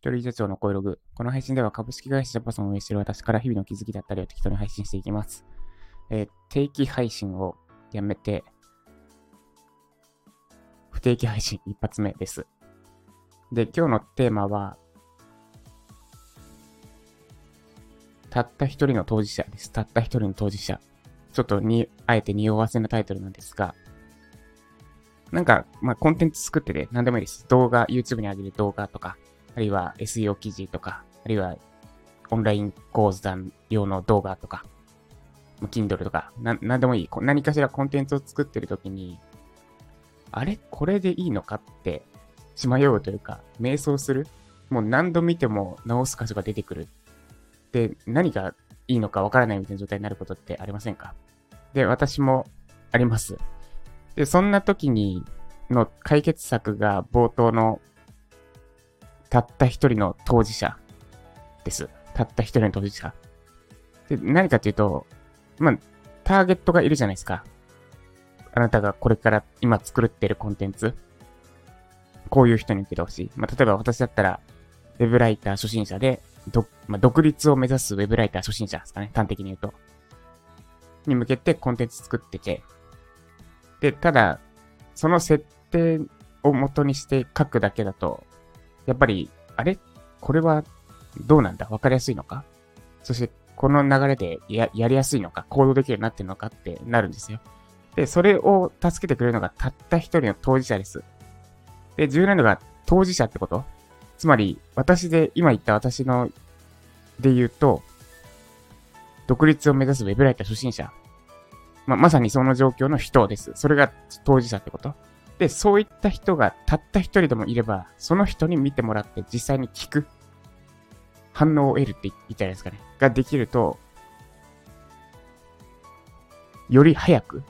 一人社長の声ログ。この配信では株式会社ジャパソンを運営している私から日々の気づきだったりを適当に配信していきます。えー定期配信をやめて、不定期配信一発目です。で、今日のテーマは、たった一人の当事者です。たった一人の当事者。ちょっとに、あえて匂わせなタイトルなんですが、なんか、まあ、コンテンツ作ってて何でもいいです。動画、YouTube に上げる動画とか、あるいは SEO 記事とか、あるいはオンライン講座用の動画とか、Kindle とか、な、なんでもいい。何かしらコンテンツを作ってるときに、あれ？これでいいのかって、しまようというか、迷走する？もう何度見ても直す箇所が出てくる。で、何がいいのかわからないみたいな状態になることってありませんか？で、私もあります。で、そんな時にの解決策が冒頭のたった一人の当事者です。たった一人の当事者。で、何かっていうと、まあ、ターゲットがいるじゃないですか。あなたがこれから今作ってるコンテンツ。こういう人に受けてほしい。まあ、例えば私だったら、ウェブライター初心者で、どまあ、独立を目指すウェブライター初心者ですかね。端的に言うと。に向けてコンテンツ作ってて。で、ただ、その設定を元にして書くだけだと、やっぱり、あれ？これはどうなんだ？わかりやすいのか？そして、この流れでややりやすいのか？行動できるようになってるのかってなるんですよ。で、それを助けてくれるのがたった一人の当事者です。で、重要なのが当事者ってこと？つまり、私で、今言った私の、で言うと、独立を目指すウェブライター初心者。ま、まさにその状況の人です。それが当事者ってこと？で、そういった人がたった一人でもいれば、その人に見てもらって実際に聞く。反応を得るって言ったらいいですかね。ができると、より早く、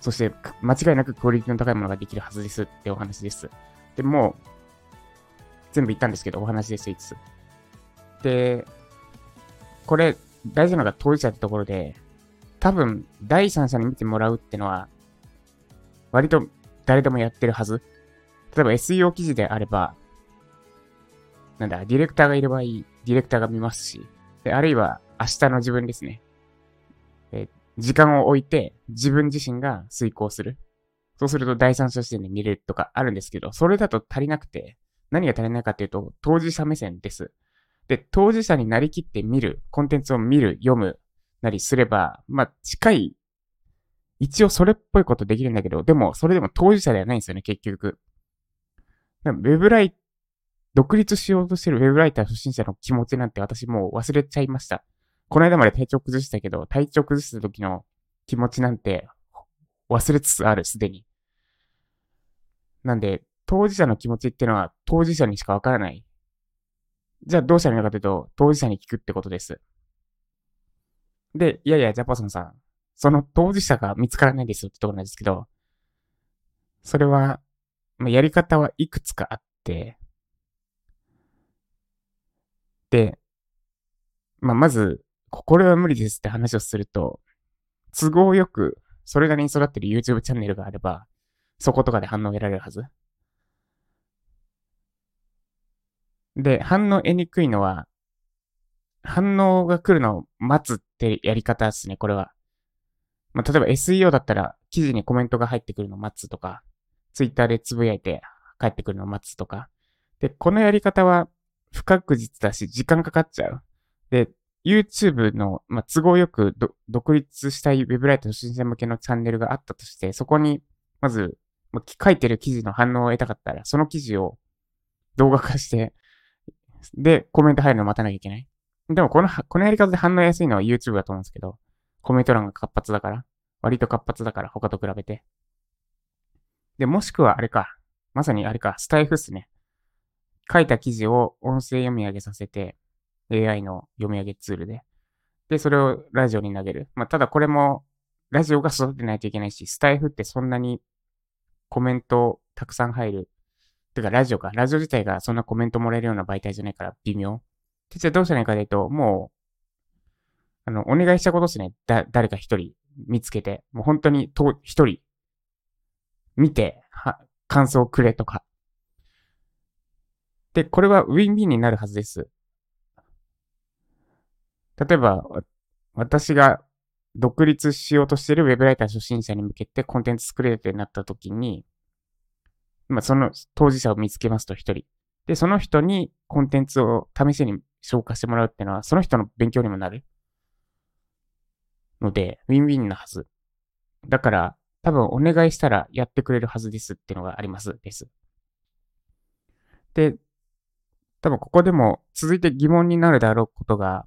そして間違いなくクオリティの高いものができるはずですってお話です。で、も、全部言ったんですけど、お話です、いつ。で、これ、大事なのが当事者ってところで、多分、第三者に見てもらうってのは、割と誰でもやってるはず。例えば SEO 記事であれば、なんだ、ディレクターがいればいい、ディレクターが見ますし、であるいは明日の自分ですね。え時間を置いて自分自身が遂行する。そうすると第三者視点で見れるとかあるんですけど、それだと足りなくて、何が足りないかっていうと、当事者目線です。で、当事者になりきって見る、コンテンツを見る、読むなりすれば、まあ、近い、一応それっぽいことできるんだけど、でも、それでも当事者ではないんですよね、結局。ウェブライ、独立しようとしてるウェブライター初心者の気持ちなんて私もう忘れちゃいました。この間まで体調崩したけど、体調崩した時の気持ちなんて忘れつつある、すでに。なんで、当事者の気持ちってのは当事者にしかわからない。じゃあどうしたらいいのかというと、当事者に聞くってことです。で、いやいや、ジャパソンさん、その当事者が見つからないですよってところなんですけど、それは、まあ、やり方はいくつかあって、で、まあ、まず、これは無理ですって話をすると、都合よく、それなりに育ってる YouTube チャンネルがあれば、そことかで反応を得られるはず。で、反応得にくいのは、反応が来るのを待つってやり方ですね、これは。まあ、例えば SEO だったら、記事にコメントが入ってくるのを待つとか、Twitter でつぶやいて帰ってくるのを待つとか。で、このやり方は不確実だし、時間かかっちゃう。で、YouTube の、まあ、都合よく独立したい Web ライター初心者向けのチャンネルがあったとして、そこに、まず、まあ書いてる記事の反応を得たかったら、その記事を動画化して、で、コメント入るのを待たなきゃいけない。でも、この、このやり方で反応やすいのは YouTube だと思うんですけど、コメント欄が活発だから、割と活発だから、他と比べて。で、もしくはあれか、まさにあれか、スタイフっすね。書いた記事を音声読み上げさせて、AI の読み上げツールで。で、それをラジオに投げる。まあ、ただこれも、ラジオが育てないといけないし、スタイフってそんなにコメントたくさん入る。てか、ラジオか。ラジオ自体がそんなコメントもらえるような媒体じゃないから微妙。でじゃあどうしたらいいかというと、もう、あの、お願いしたことですね。だ、誰か一人見つけて、もう本当にと、一人、見て、は、感想くれとか。で、これはウィンウィンになるはずです。例えば、私が独立しようとしているウェブライター初心者に向けてコンテンツ作れるってなった時に、まあ、その当事者を見つけますと一人。で、その人にコンテンツを試しに消化してもらうっていうのは、その人の勉強にもなる。ので、ウィンウィンなはず。だから、多分お願いしたらやってくれるはずですっていうのがあります。です。で、多分ここでも続いて疑問になるだろうことが、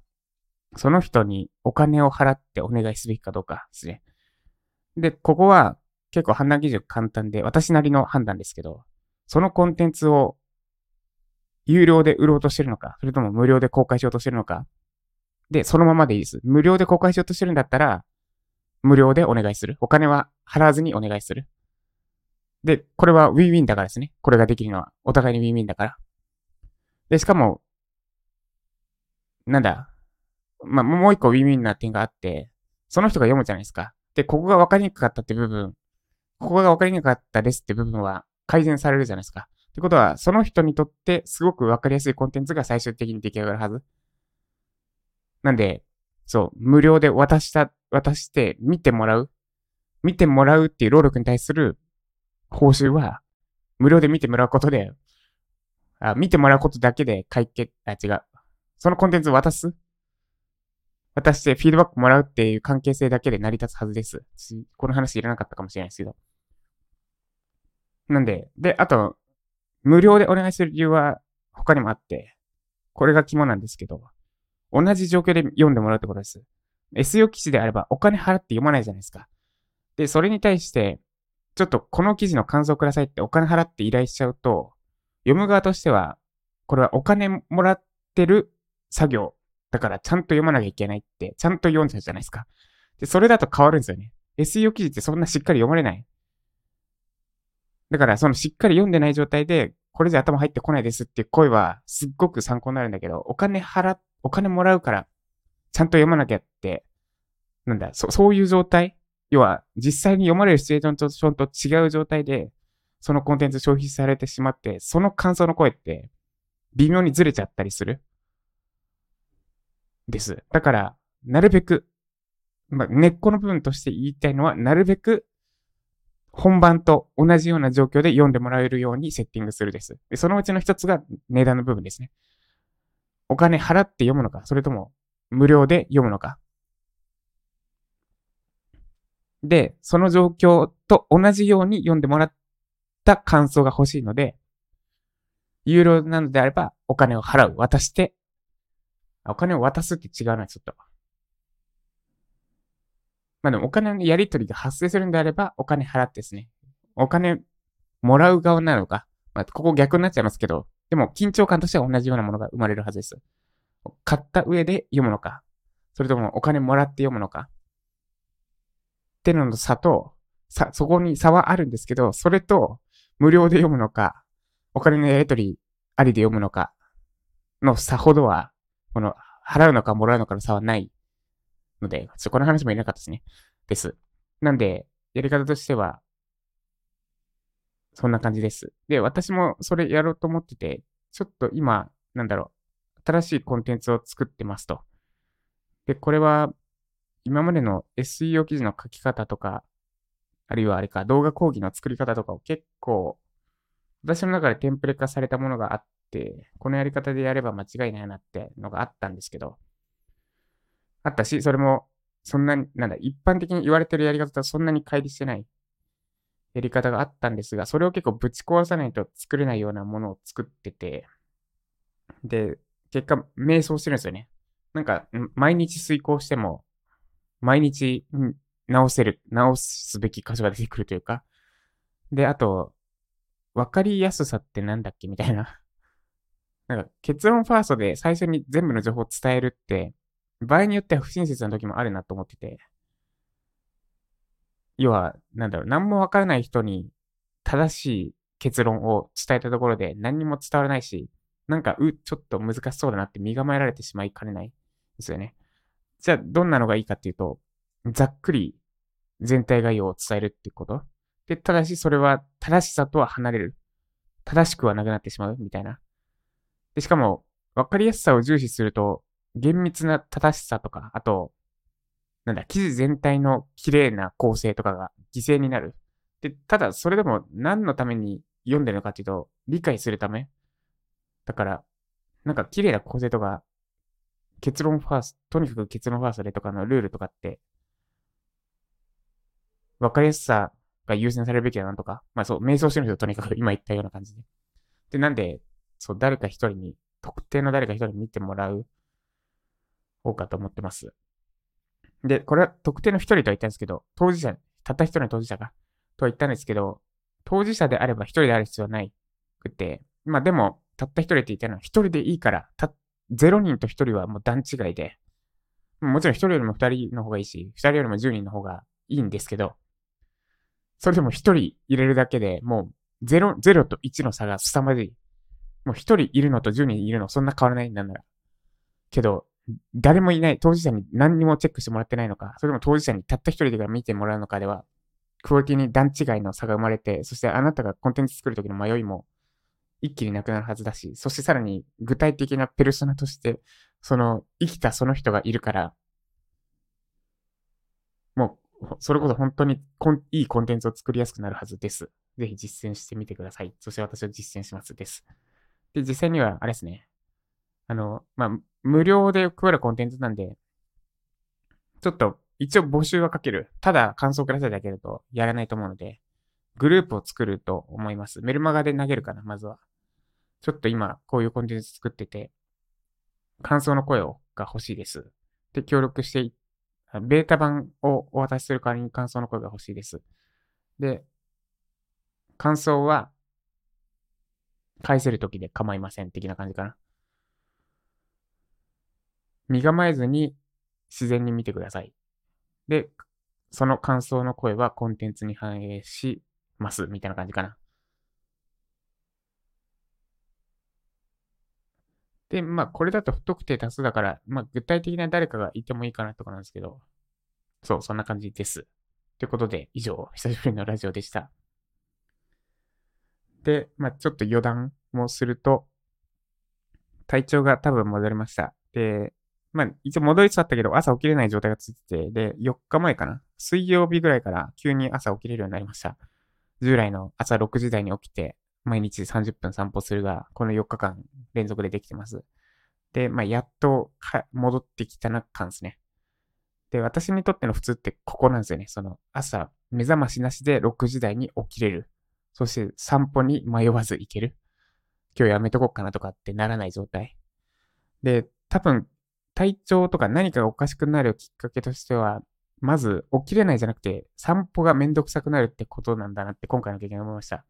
その人にお金を払ってお願いすべきかどうかですね。で、ここは結構判断基準簡単で、私なりの判断ですけど、そのコンテンツを有料で売ろうとしてるのか、それとも無料で公開しようとしてるのか。で、そのままでいいです。無料で公開しようとしてるんだったら、無料でお願いする。お金は払わずにお願いする。で、これはウィンウィンだからですね。これができるのは。お互いにウィンウィンだから。で、しかも、なんだ。まあ、もう一個ウィンウィンな点があって、その人が読むじゃないですか。で、ここが分かりにくかったって部分、ここが分かりにくかったですって部分は改善されるじゃないですか。ってことは、その人にとってすごくわかりやすいコンテンツが最終的に出来上がるはず。なんで、そう、無料で渡した、渡して見てもらう。見てもらうっていう労力に対する報酬は、無料で見てもらうことで、あ、見てもらうことだけで解決、あ、違う。そのコンテンツ渡す渡してフィードバックもらうっていう関係性だけで成り立つはずです。この話いらなかったかもしれないですけど。なんで、で、あと、無料でお願いする理由は他にもあって、これが肝なんですけど、同じ状況で読んでもらうってことです。SEO 記事であればお金払って読まないじゃないですか。で、それに対して、ちょっとこの記事の感想くださいってお金払って依頼しちゃうと、読む側としては、これはお金もらってる作業だからちゃんと読まなきゃいけないって、ちゃんと読んじゃうじゃないですか。で、それだと変わるんですよね。SEO 記事ってそんなしっかり読まれない。だから、そのしっかり読んでない状態で、これじゃ頭入ってこないですっていう声は、すっごく参考になるんだけど、お金払っ、お金もらうから、ちゃんと読まなきゃって、なんだ、そ、そういう状態？要は、実際に読まれるシチュエーションと違う状態で、そのコンテンツ消費されてしまって、その感想の声って、微妙にずれちゃったりする？です。だから、なるべく、まあ、根っこの部分として言いたいのは、なるべく本番と同じような状況で読んでもらえるようにセッティングするです。でそのうちの一つが値段の部分ですね。お金払って読むのか、それとも無料で読むのか。で、その状況と同じように読んでもらった感想が欲しいので、有料なのであればお金を払う、渡して、お金を渡すって違うな、ちょっと。まあでもお金のやり取りが発生するんであれば、お金払ってですね。お金もらう側なのか。まあ、ここ逆になっちゃいますけど、でも緊張感としては同じようなものが生まれるはずです。買った上で読むのか。それともお金もらって読むのか。ってのの差と、さ、そこに差はあるんですけど、それと無料で読むのか、お金のやり取りありで読むのかの差ほどは、この払うのかもらうのかの差はないので、そこの話もいなかったですね。です。なんで、やり方としては、そんな感じです。で、私もそれやろうと思ってて、ちょっと今、なんだろう、新しいコンテンツを作ってますと。で、これは、今までの SEO 記事の書き方とか、あるいはあれか、動画講義の作り方とかを結構、私の中でテンプレ化されたものがあって、このやり方でやれば間違いないなってのがあったんですけど、あったし、それも、そんなに、なんだ、一般的に言われてるやり方とはそんなに乖離してないやり方があったんですが、それを結構ぶち壊さないと作れないようなものを作ってて、で、結果、迷走してるんですよね。なんか、毎日遂行しても、毎日直せる、直すべき箇所が出てくるというか、で、あと、わかりやすさってなんだっけみたいな。なんか、結論ファーストで最初に全部の情報を伝えるって、場合によっては不親切な時もあるなと思ってて、要は、なんだろう、何もわからない人に正しい結論を伝えたところで何にも伝わらないし、なんか、う、ちょっと難しそうだなって身構えられてしまいかねないですよね。じゃあ、どんなのがいいかっていうと、ざっくり全体概要を伝えるってこと？で、ただしそれは正しさとは離れる。正しくはなくなってしまうみたいな。で、しかも、わかりやすさを重視すると、厳密な正しさとか、あと、なんだ、記事全体の綺麗な構成とかが犠牲になる。で、ただ、それでも何のために読んでるのかっていうと、理解するため。だから、なんか綺麗な構成とか、結論ファースト、とにかく結論ファーストでとかのルールとかって、わかりやすさが優先されるべきだなとか、まあそう、瞑想してるんですよ、とにかく今言ったような感じで。で、なんで、そう、誰か一人に、特定の誰か一人に見てもらう方かと思ってます。で、これは特定の一人とは言ったんですけど、当事者、たった一人の当事者が、とは言ったんですけど、当事者であれば一人である必要はないくて、まあでも、たった一人って言ったのは一人でいいから、た、ゼロ人と一人はもう段違いで、もちろん一人よりも二人の方がいいし、二人よりも十人の方がいいんですけど、それでも一人入れるだけでもうゼロ、ゼロと一の差が凄まじい。もう一人いるのと十人いるのそんな変わらないんだなら。けど、誰もいない、当事者に何にもチェックしてもらってないのか、それとも当事者にたった一人で見てもらうのかでは、クオリティに段違いの差が生まれて、そしてあなたがコンテンツ作るときの迷いも一気になくなるはずだし、そしてさらに具体的なペルソナとして、その生きたその人がいるから、もう、それこそ本当にいいコンテンツを作りやすくなるはずです。ぜひ実践してみてください。そして私は実践しますです。で、実際には、あれですね。あの、まあ、無料で配るコンテンツなんで、ちょっと一応募集はかける。ただ感想くださいだけだとやらないと思うので、グループを作ると思います。メルマガで投げるかな、まずは。ちょっと今、こういうコンテンツ作ってて、感想の声をが欲しいです。で、協力して、ベータ版をお渡しする代わりに感想の声が欲しいです。で、感想は、返せるときで構いません。的な感じかな。身構えずに自然に見てください。で、その感想の声はコンテンツに反映します。みたいな感じかな。で、まあ、これだと不特定多数だから、まあ、具体的な誰かがいてもいいかなとかなんですけど、そう、そんな感じです。ということで、以上、久しぶりのラジオでした。で、まあ、ちょっと余談もすると、体調が多分戻りました。で、まあ、一応戻りつつあったけど、朝起きれない状態が続いてて、で、4日前かな？水曜日ぐらいから急に朝起きれるようになりました。従来の朝6時台に起きて、毎日30分散歩するが、この4日間連続でできてます。で、まあ、やっと戻ってきたな感ですね。で、私にとっての普通ってここなんですよね。その朝、目覚ましなしで6時台に起きれる。そして散歩に迷わず行ける。今日やめとこうかなとかってならない状態。で、多分、体調とか何かがおかしくなるきっかけとしては、まず起きれないじゃなくて、散歩がめんどくさくなるってことなんだなって今回の経験で思いました。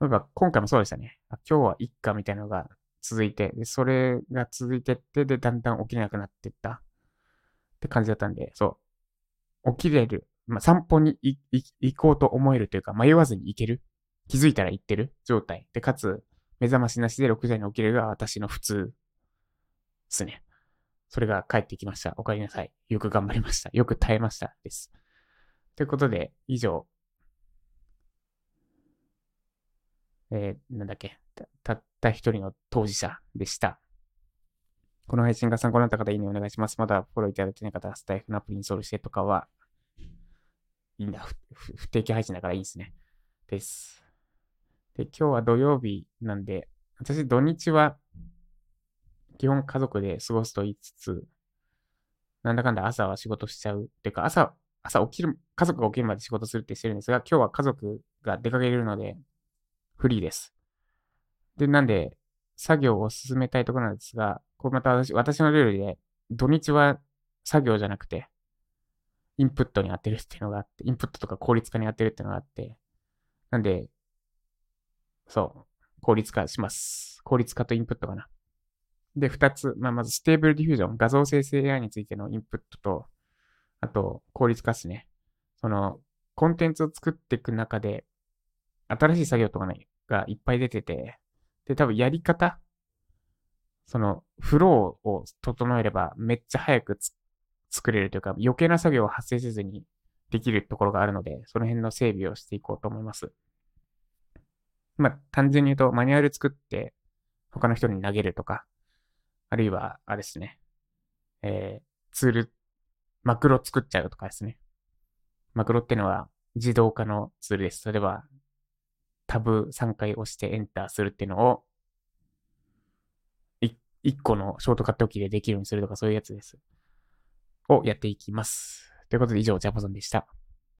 例えば今回もそうでしたね。今日は一家みたいなのが続いて、それが続いてって、で、だんだん起きれなくなっていったって感じだったんで、そう。起きれる。まあ、散歩に行こうと思えるというか、迷わずに行ける。気づいたら行ってる状態。で、かつ、目覚ましなしで6時に起きれるが私の普通ですね。それが帰ってきました。お帰りなさい。よく頑張りました。よく耐えました。です。ということで、以上、えー、なんだっけ、たった一人の当事者でした。この配信が参考になった方、いいねお願いします。まだフォローいただいてない方、スタイフのアプリインストールしてとかは、いいんだ。不定期配信だからいいんですね。です。で、今日は土曜日なんで、私土日は基本家族で過ごすと言いつつ、なんだかんだ朝は仕事しちゃう。っていうか、朝、朝起きる、家族が起きるまで仕事するってしてるんですが、今日は家族が出かけるので、フリーです。で、なんで、作業を進めたいところなんですが、これまた私、私のルールで、土日は作業じゃなくて、インプットに当てるっていうのがあって、インプットとか効率化に当てるっていうのがあって、なんで、そう、効率化します。効率化とインプットかな。で、二つ、まあ、まず Stable Diffusion、画像生成 AI についてのインプットと、あと、効率化ですね。その、コンテンツを作っていく中で、新しい作業とかね、がいっぱい出てて、で、多分やり方、その、フローを整えればめっちゃ早く作れるというか、余計な作業を発生せずにできるところがあるので、その辺の整備をしていこうと思います。まあ、単純に言うと、マニュアル作って、他の人に投げるとか、あるいは、あれですね、えー、ツール、マクロ作っちゃうとかですね。マクロってのは自動化のツールです。例えば、タブ3回押してエンターするっていうのを、1個のショートカットキーでできるようにするとかそういうやつです。をやっていきます。ということで以上、ジャパソンでした。